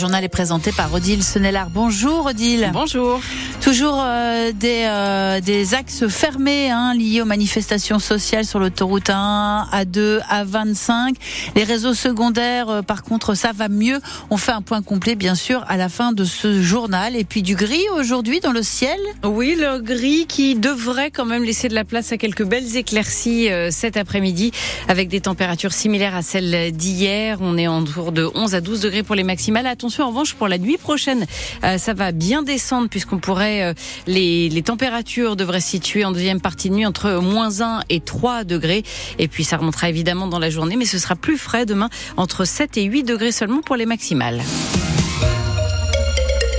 journal est présenté par Odile Senelard. Bonjour Odile. Bonjour. Toujours euh, des, euh, des axes fermés hein, liés aux manifestations sociales sur l'autoroute 1, A2, A25. Les réseaux secondaires, euh, par contre, ça va mieux. On fait un point complet, bien sûr, à la fin de ce journal. Et puis du gris aujourd'hui dans le ciel. Oui, le gris qui devrait quand même laisser de la place à quelques belles éclaircies cet après-midi avec des températures similaires à celles d'hier. On est en tour de 11 à 12 degrés pour les maximales. Attention, en revanche, pour la nuit prochaine, ça va bien descendre puisqu'on pourrait euh, les, les, températures devraient se situer en deuxième partie de nuit entre moins 1 et 3 degrés. Et puis ça remontera évidemment dans la journée, mais ce sera plus frais demain, entre 7 et 8 degrés seulement pour les maximales.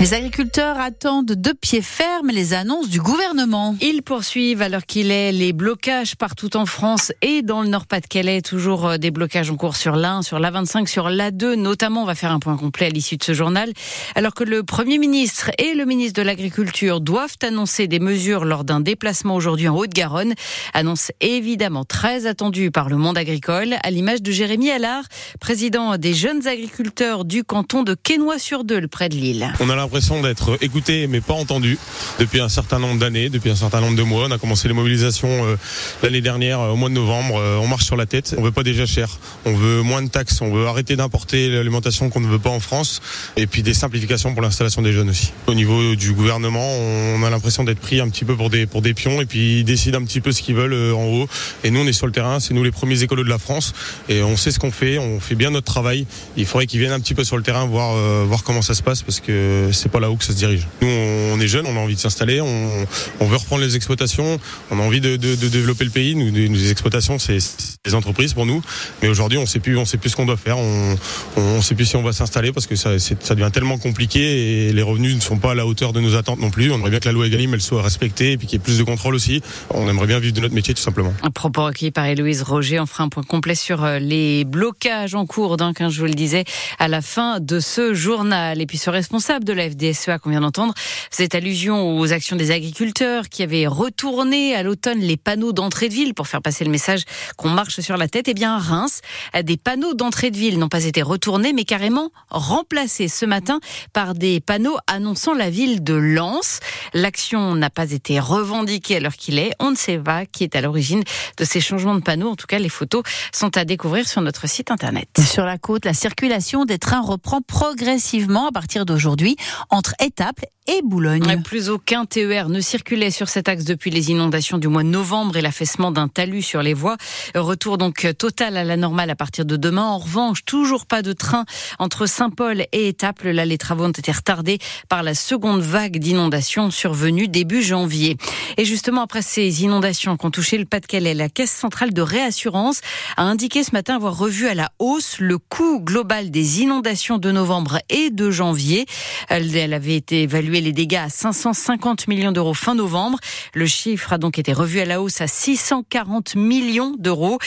Les agriculteurs attendent de pied ferme les annonces du gouvernement. Ils poursuivent alors qu'il est les blocages partout en France et dans le Nord-Pas-de-Calais. Toujours euh, des blocages en cours sur l'A1, sur l'A25, sur l'A2 notamment. On va faire un point complet à l'issue de ce journal. Alors que le Premier ministre et le ministre de l'Agriculture doivent annoncer des mesures lors d'un déplacement aujourd'hui en Haute-Garonne. Annonce évidemment très attendue par le monde agricole, à l'image de Jérémy Allard, président des jeunes agriculteurs du canton de Quesnoy-sur-Deule, près de Lille l'impression d'être écouté mais pas entendu depuis un certain nombre d'années, depuis un certain nombre de mois. On a commencé les mobilisations euh, l'année dernière euh, au mois de novembre. Euh, on marche sur la tête. On veut pas déjà cher. On veut moins de taxes. On veut arrêter d'importer l'alimentation qu'on ne veut pas en France et puis des simplifications pour l'installation des jeunes aussi. Au niveau du gouvernement, on a l'impression d'être pris un petit peu pour des pour des pions et puis ils décident un petit peu ce qu'ils veulent en haut. Et nous on est sur le terrain. C'est nous les premiers écolos de la France et on sait ce qu'on fait. On fait bien notre travail. Il faudrait qu'ils viennent un petit peu sur le terrain voir voir comment ça se passe parce que c'est pas là où que ça se dirige. Nous, on est jeunes, on a envie de s'installer, on, veut reprendre les exploitations, on a envie de, développer le pays. Nous, les exploitations, c'est des entreprises pour nous, mais aujourd'hui, on sait plus, on sait plus ce qu'on doit faire. On, on sait plus si on va s'installer parce que ça, ça devient tellement compliqué et les revenus ne sont pas à la hauteur de nos attentes non plus. On aimerait bien que la loi Egalim elle soit respectée et puis qu'il y ait plus de contrôle aussi. On aimerait bien vivre de notre métier tout simplement. Un propos recueilli par Héloïse Roger. On fera un point complet sur euh, les blocages en cours, hein, je vous le disais, à la fin de ce journal. Et puis ce responsable de la FDSE qu'on vient d'entendre cette allusion aux actions des agriculteurs qui avaient retourné à l'automne les panneaux d'entrée de ville pour faire passer le message qu'on marche sur la tête. Eh bien, à Reims, des panneaux d'entrée de ville n'ont pas été retournés, mais carrément remplacés ce matin par des panneaux annonçant la ville de Lens. L'action n'a pas été revendiquée à l'heure qu'il est. On ne sait pas qui est à l'origine de ces changements de panneaux. En tout cas, les photos sont à découvrir sur notre site internet. Sur la côte, la circulation des trains reprend progressivement à partir d'aujourd'hui entre Étaples et Boulogne. Plus aucun TER ne circulait sur cet axe depuis les inondations du mois de novembre et l'affaissement d'un talus sur les voies. Retour donc total à la normale à partir de demain. En revanche, toujours pas de train entre Saint-Paul et Étaples. Là, les travaux ont été retardés par la seconde vague d'inondations survenue début janvier. Et justement, après ces inondations qui ont touché le Pas-de-Calais, la Caisse centrale de réassurance a indiqué ce matin avoir revu à la hausse le coût global des inondations de novembre et de janvier. Elle avait été évaluée les dégâts à 550 millions d'euros fin novembre. Le chiffre a donc été revu à la hausse à 640 millions d'euros.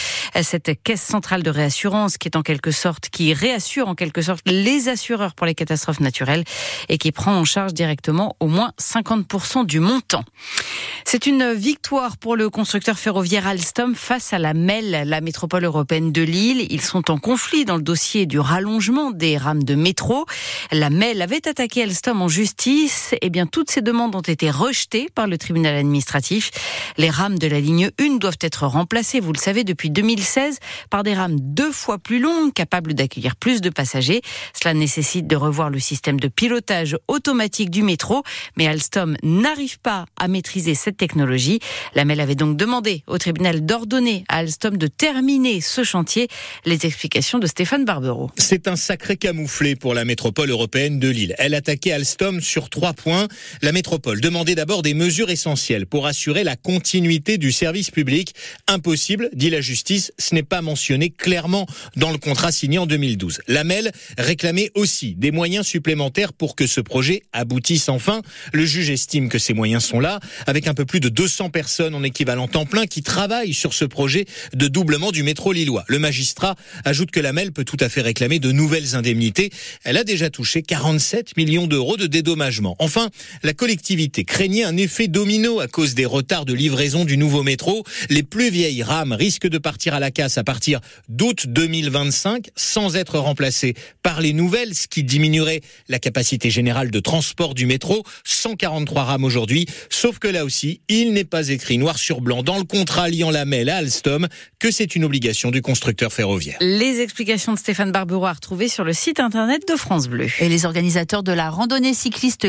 Cette caisse centrale de réassurance qui est en quelque sorte, qui réassure en quelque sorte les assureurs pour les catastrophes naturelles et qui prend en charge directement au moins 50% du montant. C'est une victoire pour le constructeur ferroviaire Alstom face à la MEL, la métropole européenne de Lille. Ils sont en conflit dans le dossier du rallongement des rames de métro. La MEL avait attaqué Alstom en justice eh bien, toutes ces demandes ont été rejetées par le tribunal administratif. Les rames de la ligne 1 doivent être remplacées, vous le savez, depuis 2016 par des rames deux fois plus longues, capables d'accueillir plus de passagers. Cela nécessite de revoir le système de pilotage automatique du métro, mais Alstom n'arrive pas à maîtriser cette technologie. La MEL avait donc demandé au tribunal d'ordonner à Alstom de terminer ce chantier. Les explications de Stéphane Barbero. C'est un sacré camouflé pour la métropole européenne de Lille. Elle attaquait Alstom sur trois points. La métropole demandait d'abord des mesures essentielles pour assurer la continuité du service public. Impossible, dit la justice, ce n'est pas mentionné clairement dans le contrat signé en 2012. La MEL réclamait aussi des moyens supplémentaires pour que ce projet aboutisse enfin. Le juge estime que ces moyens sont là, avec un peu plus de 200 personnes en équivalent temps plein qui travaillent sur ce projet de doublement du métro lillois. Le magistrat ajoute que la MEL peut tout à fait réclamer de nouvelles indemnités. Elle a déjà touché 47 millions d'euros de dédommagement. Enfin, la collectivité craignait un effet domino à cause des retards de livraison du nouveau métro. Les plus vieilles rames risquent de partir à la casse à partir d'août 2025 sans être remplacées par les nouvelles, ce qui diminuerait la capacité générale de transport du métro. 143 rames aujourd'hui, sauf que là aussi, il n'est pas écrit noir sur blanc dans le contrat liant la MEL à Alstom que c'est une obligation du constructeur ferroviaire. Les explications de Stéphane Barbero à retrouver sur le site internet de France Bleu. Et les organisateurs de la randonnée cycliste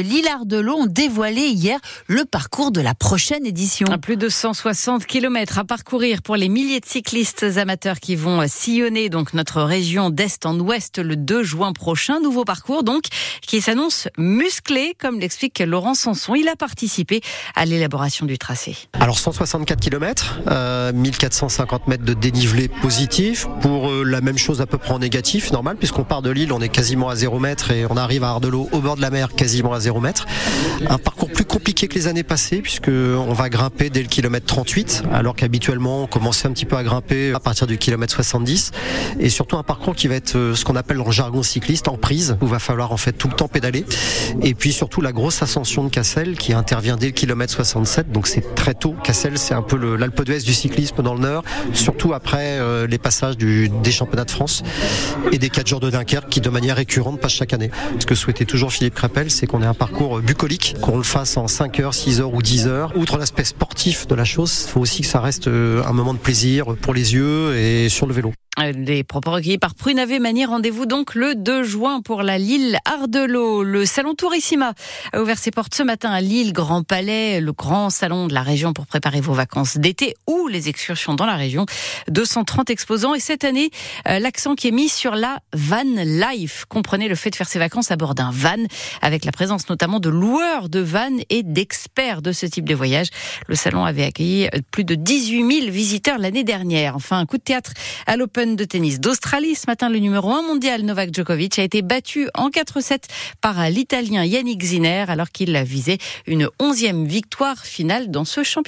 de l'eau ont dévoilé hier le parcours de la prochaine édition. À plus de 160 km à parcourir pour les milliers de cyclistes amateurs qui vont sillonner donc notre région d'est en ouest le 2 juin prochain. Nouveau parcours donc qui s'annonce musclé, comme l'explique Laurent Sanson. Il a participé à l'élaboration du tracé. Alors 164 km, euh, 1450 mètres de dénivelé positif pour euh, la même chose à peu près en négatif, normal, puisqu'on part de Lille, on est quasiment à 0 mètre et on arrive à Ardelot au bord de la mer quasiment à 0 mètre. Un parcours plus compliqué que les années passées puisque on va grimper dès le kilomètre 38 alors qu'habituellement on commençait un petit peu à grimper à partir du kilomètre 70 et surtout un parcours qui va être euh, ce qu'on appelle le jargon cycliste en prise où va falloir en fait tout le temps pédaler et puis surtout la grosse ascension de Cassel qui intervient dès le kilomètre 67 donc c'est très tôt. Cassel c'est un peu l'Alpe d'Huez du cyclisme dans le Nord surtout après euh, les passages du, des championnats de France et des 4 jours de Dunkerque qui de manière récurrente passent chaque année. Ce que souhaitait toujours Philippe Crépel c'est qu'on ait un parcours bucolique, qu'on le fasse en 5 heures, 6 heures ou 10 heures. Outre l'aspect sportif de la chose, il faut aussi que ça reste euh, un moment de plaisir pour les yeux et sur le vélo. Les propos recueillis par Prunavé Manier. Rendez-vous donc le 2 juin pour la Lille Ardelot. Le salon Tourissima a ouvert ses portes ce matin à Lille, Grand Palais, le grand salon de la région pour préparer vos vacances d'été ou les excursions dans la région. 230 exposants et cette année, euh, l'accent qui est mis sur la van life. Comprenez le fait de faire ses vacances à bord d'un van avec la présence notamment de loueurs de vannes et d'experts de ce type de voyage. Le salon avait accueilli plus de 18 000 visiteurs l'année dernière. Enfin, un coup de théâtre à l'Open de tennis d'Australie. Ce matin, le numéro 1 mondial Novak Djokovic a été battu en 4-7 par l'Italien Yannick Zinner alors qu'il visait une onzième victoire finale dans ce championnat.